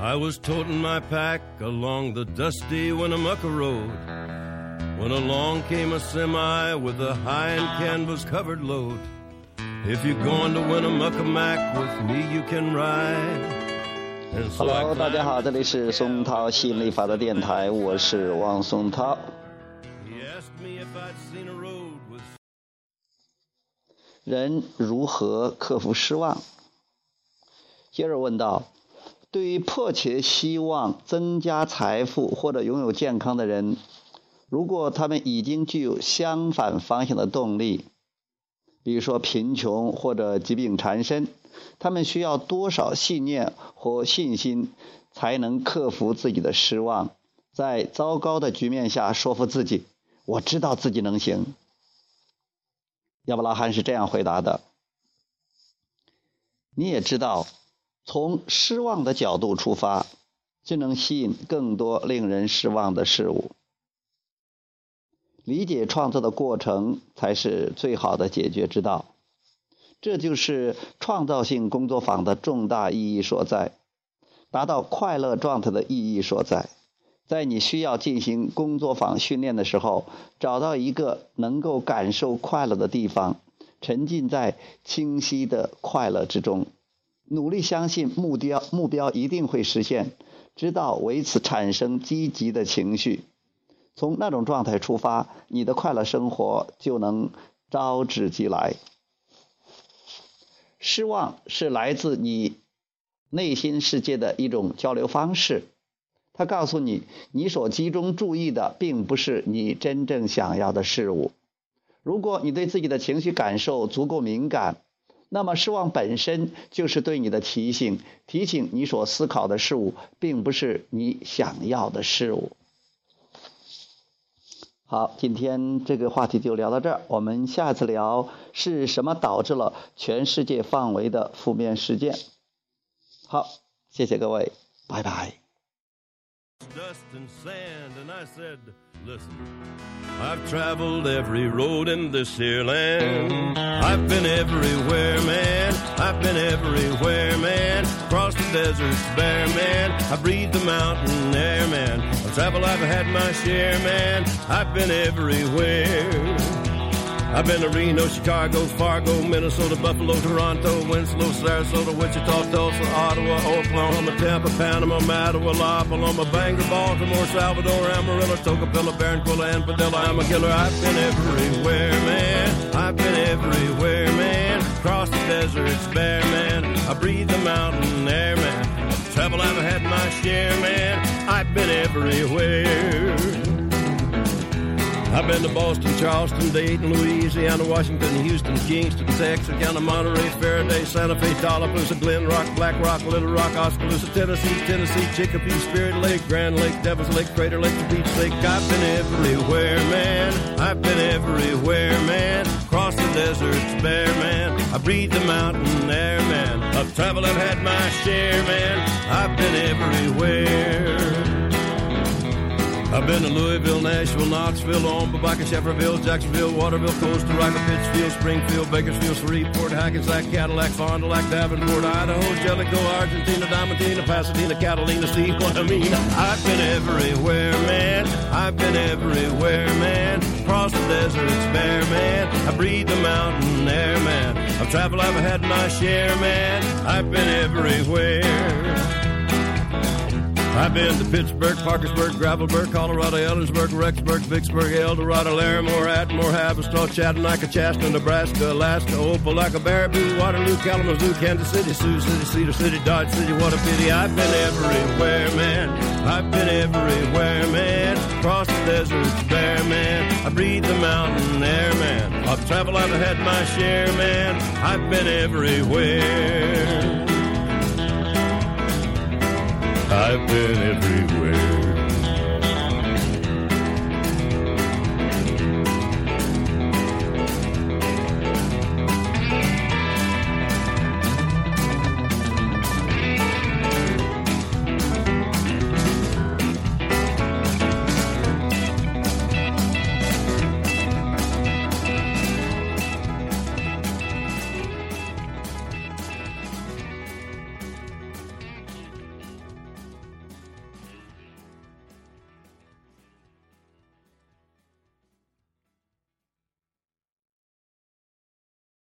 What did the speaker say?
I was toting my pack along the dusty Winnemucca Road when along came a semi with a high and canvas covered load. If you're going to Winnemucca Mac with me, you can ride. And so I Hello，大家 climbed- 好，这里是松涛吸引力法则电台，我是王松涛。 He asked me if I'd seen a road with 人如何克服失望？接着问道： 对于迫切希望增加财富或者拥有健康的人，如果他们已经具有相反方向的动力，比如说贫穷或者疾病缠身，他们需要多少信念或信心才能克服自己的失望，在糟糕的局面下说服自己：我知道自己能行。亚伯拉罕是这样回答的：“你也知道，从失望的角度出发，就能吸引更多令人失望的事物。理解创造的过程才是最好的解决之道。这就是创造性工作坊的重大意义所在，达到快乐状态的意义所在。”在你需要进行工作坊训练的时候，找到一个能够感受快乐的地方，沉浸在清晰的快乐之中，努力相信目标目标一定会实现，直到为此产生积极的情绪。从那种状态出发，你的快乐生活就能招之即来。失望是来自你内心世界的一种交流方式。它告诉你，你所集中注意的并不是你真正想要的事物。如果你对自己的情绪感受足够敏感，那么失望本身就是对你的提醒，提醒你所思考的事物并不是你想要的事物。好，今天这个话题就聊到这儿，我们下次聊是什么导致了全世界范围的负面事件。好，谢谢各位，拜拜。Dust and sand, and I said, Listen, I've traveled every road in this here land. I've been everywhere, man. I've been everywhere, man. Across the deserts bare, man. I breathe the mountain air, man. I've traveled, I've had my share, man. I've been everywhere. I've been to Reno, Chicago, Fargo, Minnesota, Buffalo, Toronto, Winslow, Sarasota, Wichita, Tulsa, Ottawa, Oklahoma, Tampa, Panama, Mattawa, La Paloma, Bangor, Baltimore, Salvador, Amarillo, Tocopilla, Barranquilla, and Padilla. I'm a killer. I've been everywhere, man. I've been everywhere, man. Across the deserts bare, man. I breathe the mountain air, man. Travel, I've had my share, man. I've been everywhere. I've been to Boston, Charleston, Dayton, Louisiana, Washington, Houston, Kingston, Texarkana, Monterey, Faraday, Santa Fe, Tallapoosa, Glen Rock, Black Rock, Little Rock, Oskaloosa, Tennessee, Tennessee, Chicopee, Spirit Lake, Grand Lake, Devil's Lake, Crater Lake, the Beach Lake. I've been everywhere, man. I've been everywhere, man. Across the deserts bare, man. I breathe the mountain air, man. I've traveled, I've had my share, man. I've been everywhere. I've been to Louisville, Nashville, Knoxville, Omaha, Shefferville, Jacksonville, Waterville, Costa Rica, Pittsfield, Springfield, Bakersfield, Shreveport, Hackensack, Cadillac, Fond du Lac, Davenport, Idaho, Jellicoe, Argentina, Diamantina, Pasadena, Catalina, see what I mean? I've been everywhere, man. I've been everywhere, man. Across the deserts bare, man. I breathe the mountain air, man. I've traveled, I've had my share, man. I've been everywhere. I've been to Pittsburgh, Parkersburg, Gravelburg, Colorado, Ellensburg, Rexburg, Vicksburg, El Dorado, Larimore, Atmore, Havistaw, Chattanooga, Chasta, Nebraska, Alaska, Opelika, Baraboo, Waterloo, Kalamazoo, Kansas City, Sioux City, Cedar City, Dodge City, what a pity. I've been everywhere, man. I've been everywhere, man. Across the deserts bare, man. I breathe the mountain air, man. I've traveled, I've had my share, man. I've been everywhere. I've been everywhere.